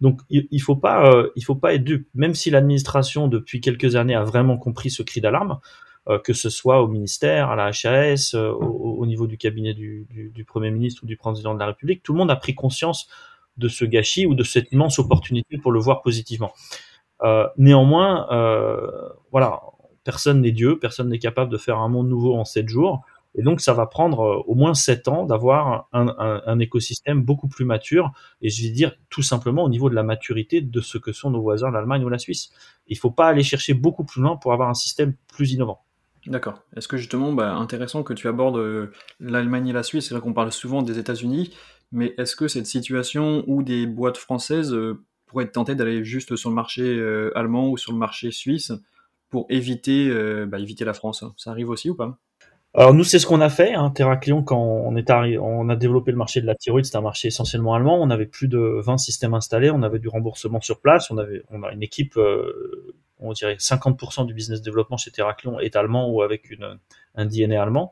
Donc il, faut pas euh, il faut pas être dupe. Même si l'administration depuis quelques années a vraiment compris ce cri d'alarme, euh, que ce soit au ministère, à la HAS, euh, au, au, niveau du cabinet du, premier ministre ou du président de la République, tout le monde a pris conscience de ce gâchis ou de cette immense opportunité pour le voir positivement. Euh, néanmoins, voilà, personne n'est Dieu, personne n'est capable de faire un monde nouveau en sept jours. Et donc, ça va prendre euh, au moins sept ans d'avoir un, écosystème beaucoup plus mature. Et je vais dire tout simplement au niveau de la maturité de ce que sont nos voisins, l'Allemagne ou la Suisse. Il ne faut pas aller chercher beaucoup plus loin pour avoir un système plus innovant. D'accord. Est-ce que justement, bah, intéressant que tu abordes euh, l'Allemagne et la Suisse, c'est vrai qu'on parle souvent des États-Unis, mais est-ce que cette situation où des boîtes françaises euh, pourraient être tentées d'aller juste sur le marché allemand ou sur le marché suisse pour éviter, bah, éviter la France? Ça arrive aussi ou pas? Alors nous, c'est ce qu'on a fait. Hein, Terraclion, quand on est on a développé le marché de la thyroïde, c'est un marché essentiellement allemand. On avait plus de 20 systèmes installés, on avait du remboursement sur place, on avait, on a une équipe, euh, on dirait 50% du business développement chez Terraclion est allemand ou avec une, un DNA allemand.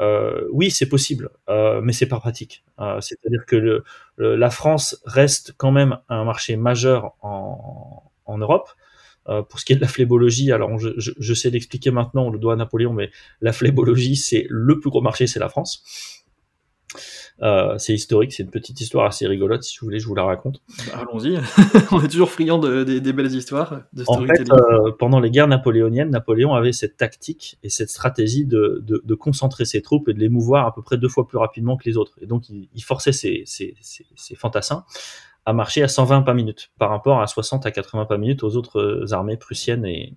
Euh, oui, c'est possible, euh, mais c'est pas pratique. Euh, C'est-à-dire que le, le, la France reste quand même un marché majeur en, en Europe. Euh, pour ce qui est de la phlébologie, alors je, je, je sais l'expliquer maintenant, on le doit à Napoléon, mais la phlébologie, c'est le plus gros marché, c'est la France. Euh, c'est historique, c'est une petite histoire assez rigolote. Si vous voulez, je vous la raconte. Bah, Allons-y. On est toujours friand de, de, des belles histoires. De en fait, euh, pendant les guerres napoléoniennes, Napoléon avait cette tactique et cette stratégie de, de, concentrer ses troupes et de les mouvoir à peu près deux fois plus rapidement que les autres. Et donc, il, il forçait ses, ses, ses, ses fantassins a marché à 120 pas minutes par rapport à 60 à 80 pas minutes aux autres euh, armées prussiennes et,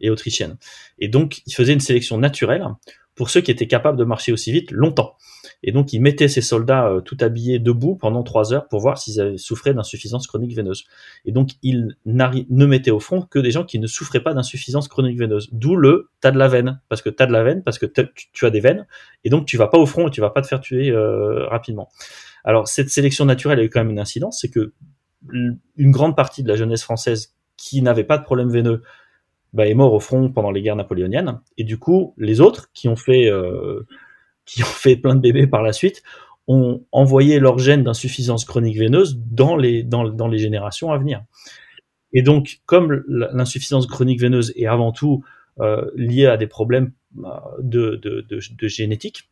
et autrichiennes. Et donc, il faisait une sélection naturelle pour ceux qui étaient capables de marcher aussi vite longtemps. Et donc, il mettait ses soldats euh, tout habillés debout pendant trois heures pour voir s'ils avaient souffraient d'insuffisance chronique veineuse. Et donc, il ne mettait au front que des gens qui ne souffraient pas d'insuffisance chronique veineuse. D'où le t'as de la veine, parce que t'as de la veine, parce que tu as des veines, et donc tu vas pas au front et tu vas pas te faire tuer euh, rapidement. Alors cette sélection naturelle a eu quand même une incidence, c'est que une grande partie de la jeunesse française qui n'avait pas de problème veineux bah, est mort au front pendant les guerres napoléoniennes, et du coup les autres qui ont fait euh, qui ont fait plein de bébés par la suite ont envoyé leur gène d'insuffisance chronique veineuse dans les dans, dans les générations à venir. Et donc comme l'insuffisance chronique veineuse est avant tout euh, liée à des problèmes euh, de, de, de, génétique,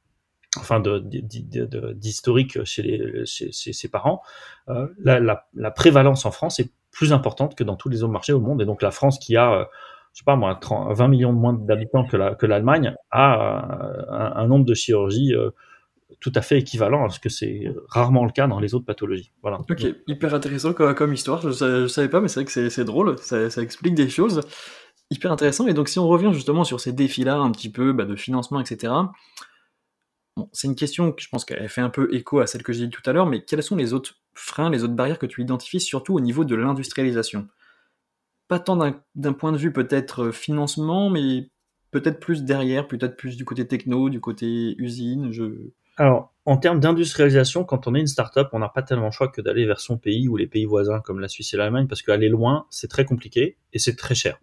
enfin d'historique chez, les, chez, ses parents, euh, la, prévalence en France est plus importante que dans tous les autres marchés au monde. Et donc la France qui a, je sais pas moi, 30, 20 millions de moins d'habitants que l'Allemagne, a euh, un, nombre de chirurgies euh, tout à fait équivalent, parce que c'est rarement le cas dans les autres pathologies. Voilà. Ok, hyper intéressant comme, histoire. Je, je, savais pas, mais c'est vrai que c'est drôle. Ça, ça explique des choses hyper intéressant. Et donc si on revient justement sur ces défis-là, un petit peu bah, de financement, etc. Bon, c'est une question que je pense qu'elle fait un peu écho à celle que j'ai dit tout à l'heure, mais quels sont les autres freins, les autres barrières que tu identifies, surtout au niveau de l'industrialisation? Pas tant d'un point de vue peut-être financement, mais peut-être plus derrière, peut-être plus du côté techno, du côté usine. Alors, en termes d'industrialisation, quand on est une startup, on n'a pas tellement le choix que d'aller vers son pays ou les pays voisins comme la Suisse et l'Allemagne, parce qu'aller loin, c'est très compliqué et c'est très cher.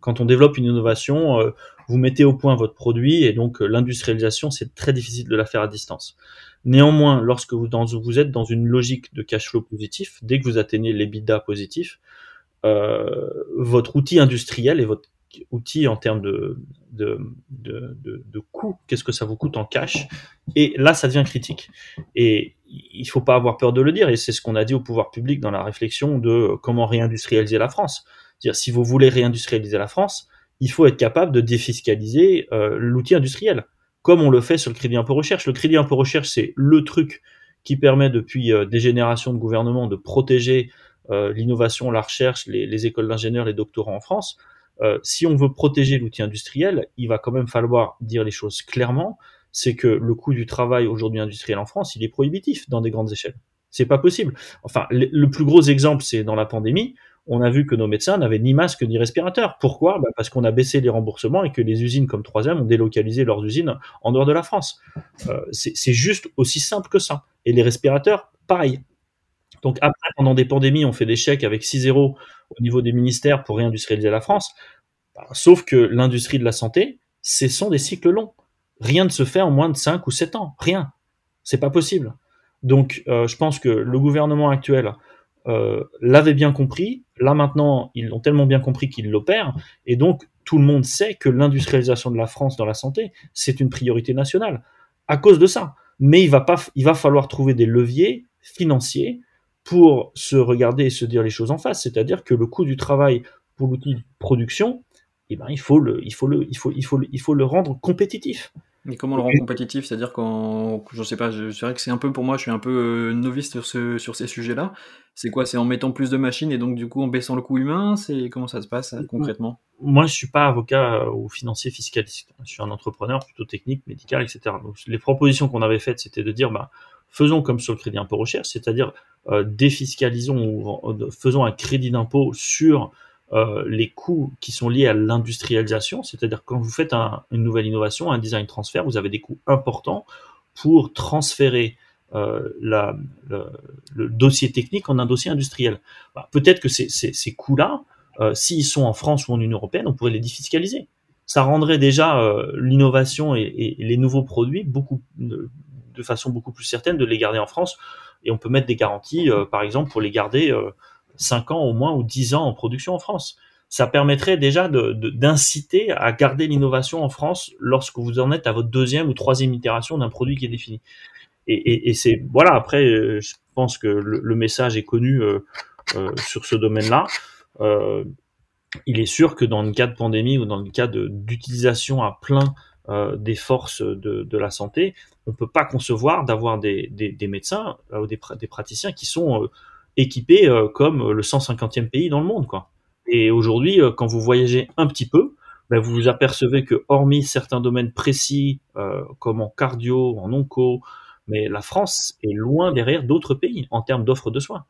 Quand on développe une innovation, euh, vous mettez au point votre produit et donc l'industrialisation, c'est très difficile de la faire à distance. Néanmoins, lorsque vous, vous êtes dans une logique de cash flow positif, dès que vous atteignez l'EBITDA positif, euh, votre outil industriel et votre outil en termes de, de, de, de, coût, qu'est-ce que ça vous coûte en cash, et là, ça devient critique. Et il faut pas avoir peur de le dire, et c'est ce qu'on a dit au pouvoir public dans la réflexion de comment réindustrialiser la France. C'est-à-dire, si vous voulez réindustrialiser la France, il faut être capable de défiscaliser euh, l'outil industriel, comme on le fait sur le crédit impôt recherche. Le crédit impôt recherche, c'est le truc qui permet depuis euh, des générations de gouvernements de protéger euh, l'innovation, la recherche, les, les écoles d'ingénieurs, les doctorants en France. Euh, si on veut protéger l'outil industriel, il va quand même falloir dire les choses clairement. C'est que le coût du travail aujourd'hui industriel en France, il est prohibitif dans des grandes échelles. C'est pas possible. Enfin, le, plus gros exemple, c'est dans la pandémie. On a vu que nos médecins n'avaient ni masque ni respirateur. Pourquoi? Bah Parce qu'on a baissé les remboursements et que les usines comme 3M ont délocalisé leurs usines en dehors de la France. Euh, c'est juste aussi simple que ça. Et les respirateurs, pareil. Donc après, pendant des pandémies, on fait des chèques avec 6 euros au niveau des ministères pour réindustrialiser la France. Bah, sauf que l'industrie de la santé, ce sont des cycles longs. Rien ne se fait en moins de 5 ou 7 ans. Rien. C'est pas possible. Donc, euh, je pense que le gouvernement actuel euh, l'avait bien compris. Là maintenant, ils l'ont tellement bien compris qu'ils l'opèrent. Et donc, tout le monde sait que l'industrialisation de la France dans la santé, c'est une priorité nationale. À cause de ça. Mais il va pas, il va falloir trouver des leviers financiers pour se regarder et se dire les choses en face. C'est-à-dire que le coût du travail pour l'outil de production, eh ben, il faut le, il faut le, il faut, il faut, il faut le rendre compétitif. Mais comment le rendre compétitif? C'est-à-dire quand, je sais pas, c'est vrai que c'est un peu pour moi, je suis un peu euh, novice sur, ce, sur ces sujets-là. C'est quoi? C'est en mettant plus de machines et donc du coup en baissant le coût humain? C'est comment ça se passe concrètement? Moi, je suis pas avocat euh, ou financier fiscaliste. Je suis un entrepreneur plutôt technique, médical, etc. Donc, les propositions qu'on avait faites, c'était de dire, bah, faisons comme sur le crédit impôt recherche, c'est-à-dire euh, défiscalisons ou faisons un crédit d'impôt sur euh, les coûts qui sont liés à l'industrialisation, c'est-à-dire quand vous faites un, une nouvelle innovation, un design transfert, vous avez des coûts importants pour transférer euh, le, dossier technique en un dossier industriel. Bah, Peut-être que ces, ces, coûts-là, euh, s'ils sont en France ou en Union européenne, on pourrait les défiscaliser. Ça rendrait déjà euh, l'innovation et, et, les nouveaux produits beaucoup de façon beaucoup plus certaine de les garder en France. Et on peut mettre des garanties, euh, par exemple, pour les garder euh, 5 ans au moins ou 10 ans en production en France. Ça permettrait déjà d'inciter à garder l'innovation en France lorsque vous en êtes à votre deuxième ou troisième itération d'un produit qui est défini. Et, c'est voilà. Après, euh, je pense que le, message est connu euh, sur ce domaine-là. il est sûr que dans le cas de pandémie ou dans le cas d'utilisation à plein euh, des forces de, la santé, on peut pas concevoir d'avoir des, des, médecins euh, ou des, des, praticiens qui sont euh, équipés comme le 150e pays dans le monde. Quoi. Et aujourd'hui, quand vous voyagez un petit peu, ben vous vous apercevez que hormis certains domaines précis, comme en cardio, en onco, mais la France est loin derrière d'autres pays en termes d'offres de soins.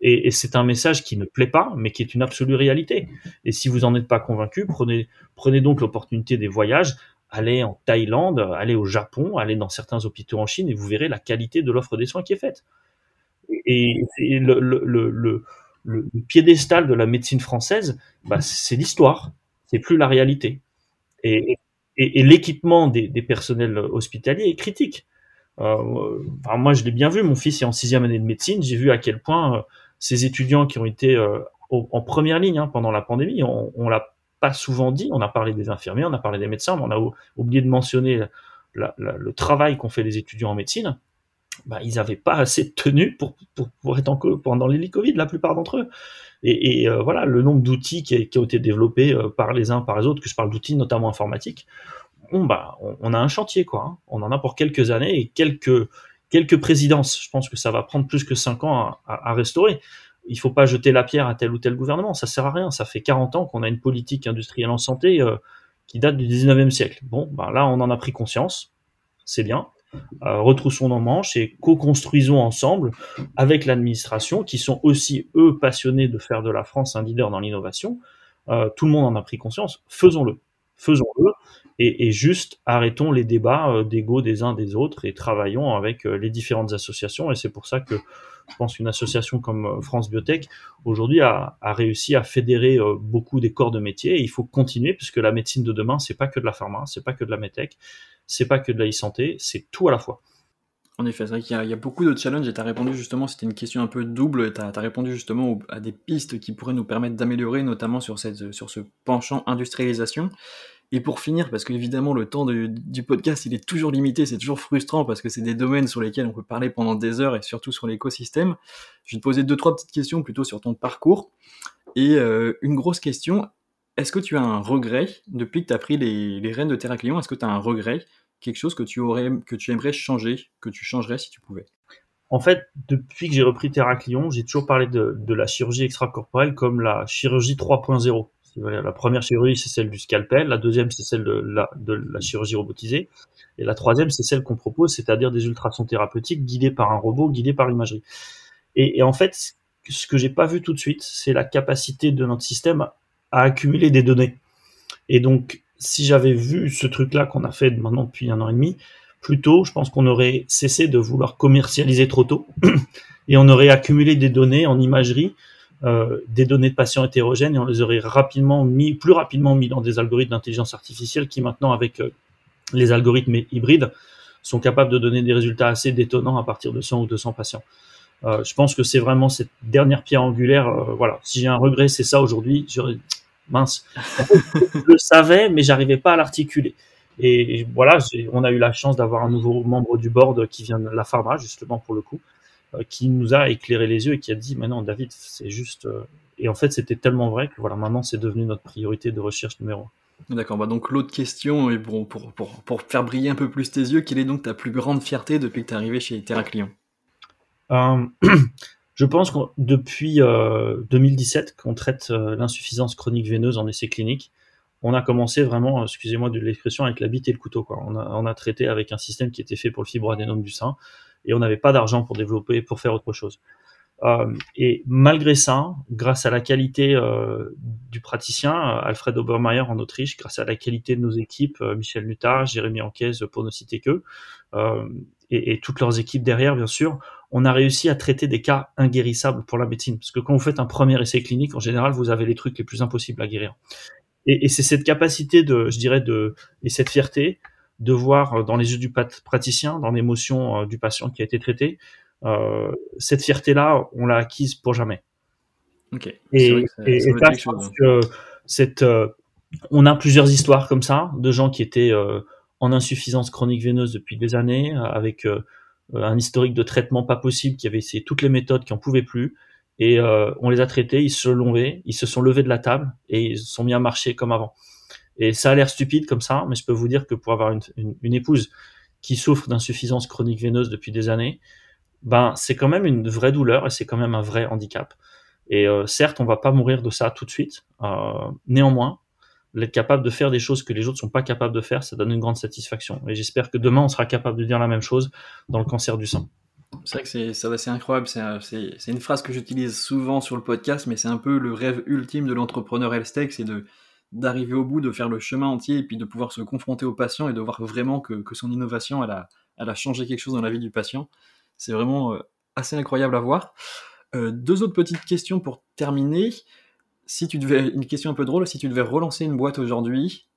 Et, et c'est un message qui ne plaît pas, mais qui est une absolue réalité. Et si vous n'en êtes pas convaincu, prenez, prenez donc l'opportunité des voyages, allez en Thaïlande, allez au Japon, allez dans certains hôpitaux en Chine et vous verrez la qualité de l'offre des soins qui est faite. Et, le, piédestal de la médecine française, bah, c'est l'histoire, c'est plus la réalité. Et, l'équipement des, personnels hospitaliers est critique. Euh, moi, je l'ai bien vu. Mon fils est en sixième année de médecine. J'ai vu à quel point euh, ces étudiants qui ont été euh, en première ligne hein, pendant la pandémie, on, on l'a pas souvent dit. On a parlé des infirmiers, on a parlé des médecins, mais on a oublié de mentionner le travail qu'ont fait les étudiants en médecine. Bah, ils n'avaient pas assez de tenue pour, pour, être en, pendant l'hélicovid, la plupart d'entre eux. Et, euh, voilà, le nombre d'outils qui, ont été développés euh, par les uns, par les autres, que je parle d'outils notamment informatiques, bah, on, on, a un chantier, quoi. Hein. On en a pour quelques années et quelques, quelques présidences. Je pense que ça va prendre plus que cinq ans à restaurer il faut pas jeter la pierre à tel ou tel gouvernement, ça sert à rien. Ça fait 40 ans qu'on a une politique industrielle en santé euh, qui date du 19e siècle. Bon, ben là, on en a pris conscience, c'est bien. Euh, retroussons nos manches et co-construisons ensemble avec l'administration, qui sont aussi, eux, passionnés de faire de la France un leader dans l'innovation. Euh, tout le monde en a pris conscience, faisons-le. Faisons-le et, et, juste arrêtons les débats d'ego des uns des autres et travaillons avec les différentes associations. Et c'est pour ça que je pense qu'une association comme France Biotech aujourd'hui a, réussi à fédérer beaucoup des corps de métier. Et il faut continuer puisque la médecine de demain, c'est pas que de la pharma, c'est pas que de la medtech, c'est pas que de la e-santé, c'est tout à la fois. En effet, c'est vrai qu'il y, a beaucoup de challenges et tu as répondu justement, c'était une question un peu double, tu as, répondu justement à des pistes qui pourraient nous permettre d'améliorer, notamment sur, cette, sur ce penchant industrialisation. Et pour finir, parce qu'évidemment le temps du podcast il est toujours limité, c'est toujours frustrant parce que c'est des domaines sur lesquels on peut parler pendant des heures et surtout sur l'écosystème, je vais te poser deux trois petites questions plutôt sur ton parcours. Et euh, une grosse question, est-ce que tu as un regret depuis que tu as pris les, rênes de Terraclion Est-ce que tu as un regret quelque chose que tu aurais, que tu aimerais changer, que tu changerais si tu pouvais? En fait, depuis que j'ai repris Terraclion, j'ai toujours parlé de, la chirurgie extracorporelle comme la chirurgie 3.0. La première chirurgie, c'est celle du scalpel. La deuxième, c'est celle de la, chirurgie robotisée. Et la troisième, c'est celle qu'on propose, c'est-à-dire des ultrasons thérapeutiques guidés par un robot, guidés par l'imagerie. Et, et, en fait, ce que j'ai pas vu tout de suite, c'est la capacité de notre système à accumuler des données. Et donc, si j'avais vu ce truc-là qu'on a fait maintenant depuis un an et demi, plus tôt, je pense qu'on aurait cessé de vouloir commercialiser trop tôt et on aurait accumulé des données en imagerie, euh, des données de patients hétérogènes et on les aurait rapidement mis, plus rapidement mis dans des algorithmes d'intelligence artificielle qui maintenant, avec euh, les algorithmes hybrides, sont capables de donner des résultats assez détonnants à partir de 100 ou 200 patients. Euh, je pense que c'est vraiment cette dernière pierre angulaire. Voilà, si j'ai un regret, c'est ça aujourd'hui mince. je le savais, mais j'arrivais pas à l'articuler. Et voilà, on a eu la chance d'avoir un nouveau membre du board qui vient de la pharma, justement pour le coup, qui nous a éclairé les yeux et qui a dit, maintenant David, c'est juste. Euh, et en fait, c'était tellement vrai que voilà, maintenant, c'est devenu notre priorité de recherche numéro un. D'accord, bah donc l'autre question, et bon, pour, pour, pour, faire briller un peu plus tes yeux, quelle est donc ta plus grande fierté depuis que tu es arrivé chez Terra Client? Euh, Je pense que depuis 2017 euh, qu'on traite euh, l'insuffisance chronique veineuse en essai clinique, on a commencé vraiment, excusez-moi de l'expression, avec la bite et le couteau. Quoi. On, a, on a traité avec un système qui était fait pour le fibroadénome du sein et on n'avait pas d'argent pour développer, pour faire autre chose. Euh, et malgré ça, grâce à la qualité euh, du praticien, Alfred Obermeier en Autriche, grâce à la qualité de nos équipes, euh, Michel Nuttard, Jérémy Anquez, pour ne citer que, et, et, toutes leurs équipes derrière, bien sûr, on a réussi à traiter des cas inguérissables pour la médecine. Parce que quand vous faites un premier essai clinique, en général, vous avez les trucs les plus impossibles à guérir. Et, et c'est cette capacité de, je dirais, de, et cette fierté de voir dans les yeux du praticien, dans l'émotion du patient qui a été traité, euh, cette fierté-là, on l'a acquise pour jamais. Et, et, je pense que cette, euh, on a plusieurs histoires comme ça de gens qui étaient euh, en insuffisance chronique veineuse depuis des années, avec un historique de traitement pas possible, qui avait essayé toutes les méthodes, qui en pouvaient plus, et on les a traités, ils se sont levés, ils se sont levés de la table et ils sont mis à marcher comme avant. Et ça a l'air stupide comme ça, mais je peux vous dire que pour avoir une, une, épouse qui souffre d'insuffisance chronique veineuse depuis des années, ben c'est quand même une vraie douleur et c'est quand même un vrai handicap. Et euh, certes, on va pas mourir de ça tout de suite. Euh, néanmoins, être capable de faire des choses que les autres sont pas capables de faire, ça donne une grande satisfaction. Et j'espère que demain, on sera capable de dire la même chose dans le cancer du sein. C'est vrai que c'est, c'est incroyable. C'est, c'est, une phrase que j'utilise souvent sur le podcast, mais c'est un peu le rêve ultime de l'entrepreneur health c'est de d'arriver au bout, de faire le chemin entier et puis de pouvoir se confronter au patient et de voir vraiment que, que son innovation, elle a, a changé quelque chose dans la vie du patient. C'est vraiment euh, assez incroyable à voir. Euh, deux autres petites questions pour terminer. Si tu devais, une question un peu drôle, si tu devais relancer une boîte aujourd'hui,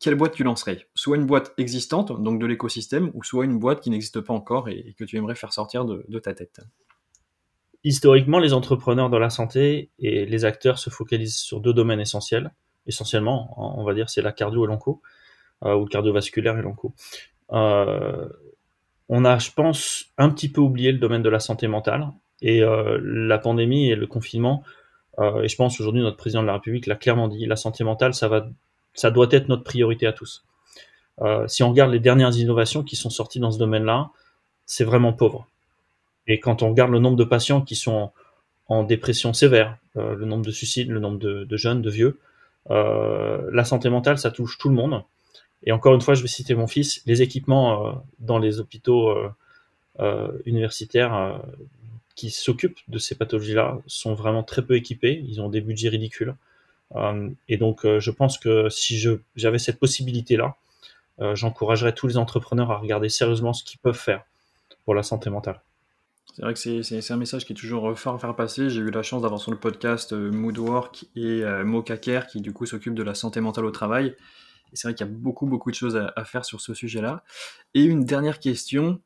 quelle boîte tu lancerais? Soit une boîte existante, donc de l'écosystème, ou soit une boîte qui n'existe pas encore et, que tu aimerais faire sortir de, ta tête? Historiquement, les entrepreneurs de la santé et les acteurs se focalisent sur deux domaines essentiels. Essentiellement, on va dire, c'est la cardio et l'onco, euh, ou le cardiovasculaire et l'onco. Euh, on a, je pense, un petit peu oublié le domaine de la santé mentale. Et euh, la pandémie et le confinement, et je pense aujourd'hui notre président de la République l'a clairement dit, la santé mentale, ça va, ça doit être notre priorité à tous. Si on regarde les dernières innovations qui sont sorties dans ce domaine-là, c'est vraiment pauvre. Et quand on regarde le nombre de patients qui sont en, dépression sévère, le nombre de suicides, le nombre de jeunes, de vieux, la santé mentale, ça touche tout le monde. Et encore une fois, je vais citer mon fils, les équipements euh, dans les hôpitaux euh, euh, universitaires qui s'occupent de ces pathologies-là sont vraiment très peu équipés, ils ont des budgets ridicules. et donc, je pense que si j'avais cette possibilité-là, j'encouragerais tous les entrepreneurs à regarder sérieusement ce qu'ils peuvent faire pour la santé mentale. C'est vrai que c'est un message qui est toujours fort à faire passer. J'ai eu la chance d'avoir sur le podcast Moodwork et Mokaker qui du coup s'occupe de la santé mentale au travail. Et c'est vrai qu'il y a beaucoup beaucoup de choses à, faire sur ce sujet-là. Et une dernière question,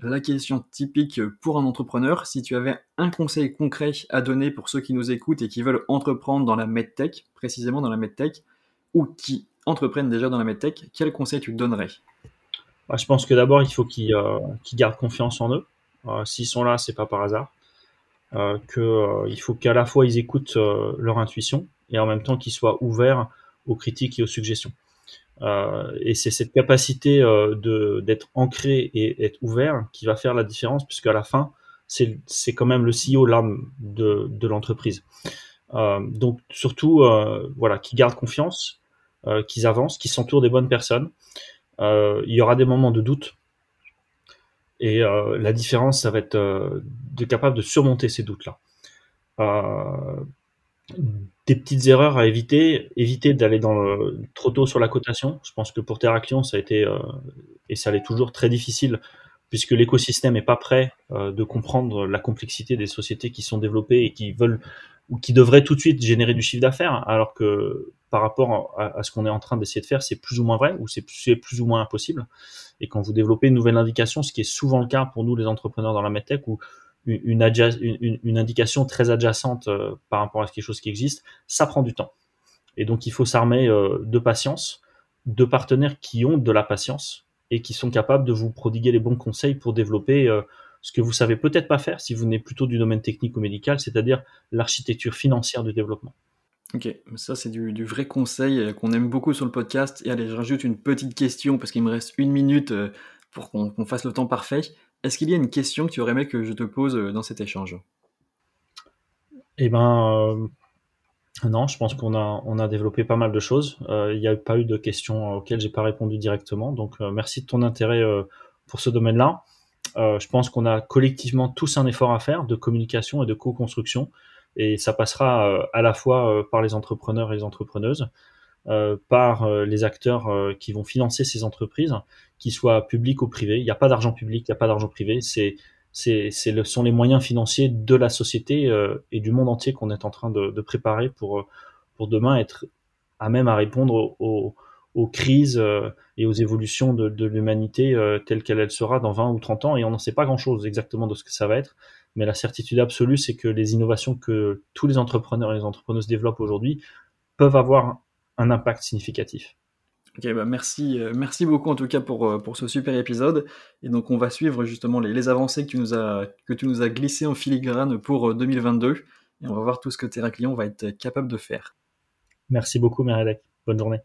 la question typique pour un entrepreneur, si tu avais un conseil concret à donner pour ceux qui nous écoutent et qui veulent entreprendre dans la medtech, précisément dans la medtech, ou qui entreprennent déjà dans la medtech, quel conseil tu donnerais? Bah, Je pense que d'abord, il faut euh, qu'ils gardent confiance en eux. Euh, s'ils sont là, c'est pas par hasard. Euh, qu'il faut qu'à la fois ils écoutent leur intuition et en même temps qu'ils soient ouverts aux critiques et aux suggestions. Euh, et c'est cette capacité euh, d'être ancré et être ouvert qui va faire la différence, puisque à la fin, c'est quand même le CEO l'âme de l'entreprise. Euh, donc surtout, voilà, qui gardent confiance, qu'ils avancent, qu'ils s'entourent des bonnes personnes. il y aura des moments de doute, et la différence, ça va être de capable de surmonter ces doutes-là des petites erreurs à éviter, éviter d'aller dans le, trop tôt sur la cotation. Je pense que pour Terraction, ça a été euh, et ça l'est toujours très difficile puisque l'écosystème n'est pas prêt euh, de comprendre la complexité des sociétés qui sont développées et qui veulent ou qui devraient tout de suite générer du chiffre d'affaires, alors que par rapport à, ce qu'on est en train d'essayer de faire, c'est plus ou moins vrai ou c'est plus, ou moins impossible. Et quand vous développez une nouvelle indication, ce qui est souvent le cas pour nous les entrepreneurs dans la medtech, une, une, indication très adjacente euh, par rapport à quelque chose qui existe, ça prend du temps. Et donc il faut s'armer euh, de patience, de partenaires qui ont de la patience et qui sont capables de vous prodiguer les bons conseils pour développer euh, ce que vous savez peut-être pas faire si vous venez plutôt du domaine technique ou médical, c'est-à-dire l'architecture financière du développement. Ok, ça c'est du, vrai conseil qu'on aime beaucoup sur le podcast. Et allez, je rajoute une petite question parce qu'il me reste une minute pour qu'on fasse le temps parfait. Est-ce qu'il y a une question que tu aurais aimé que je te pose euh, dans cet échange? Eh ben, euh, non, je pense qu'on a, développé pas mal de choses. Euh, il n'y a pas eu de questions auxquelles j'ai pas répondu directement. Donc, merci de ton intérêt pour ce domaine-là. je pense qu'on a collectivement tous un effort à faire de communication et de co-construction. Et ça passera à la fois par les entrepreneurs et les entrepreneuses, par les acteurs qui vont financer ces entreprises qu'il soit public ou privé. Il n'y a pas d'argent public, il n'y a pas d'argent privé. C'est c'est, le, sont les moyens financiers de la société euh, et du monde entier qu'on est en train de, préparer pour, euh, pour demain être à même à répondre aux, aux, crises euh, et aux évolutions de, l'humanité telle qu'elle elle sera dans 20 ou 30 ans. Et on n'en sait pas grand-chose exactement de ce que ça va être. Mais la certitude absolue, c'est que les innovations que tous les entrepreneurs et les entrepreneuses développent aujourd'hui peuvent avoir un impact significatif. Ok, bah merci, euh, merci beaucoup en tout cas pour, euh, pour ce super épisode. Et donc on va suivre justement les, les avancées que tu nous as, que tu nous as glissées en filigrane pour 2022. Euh, Et on va voir tout ce que Terraclion va être capable de faire. Merci beaucoup, Meredith. Bonne journée.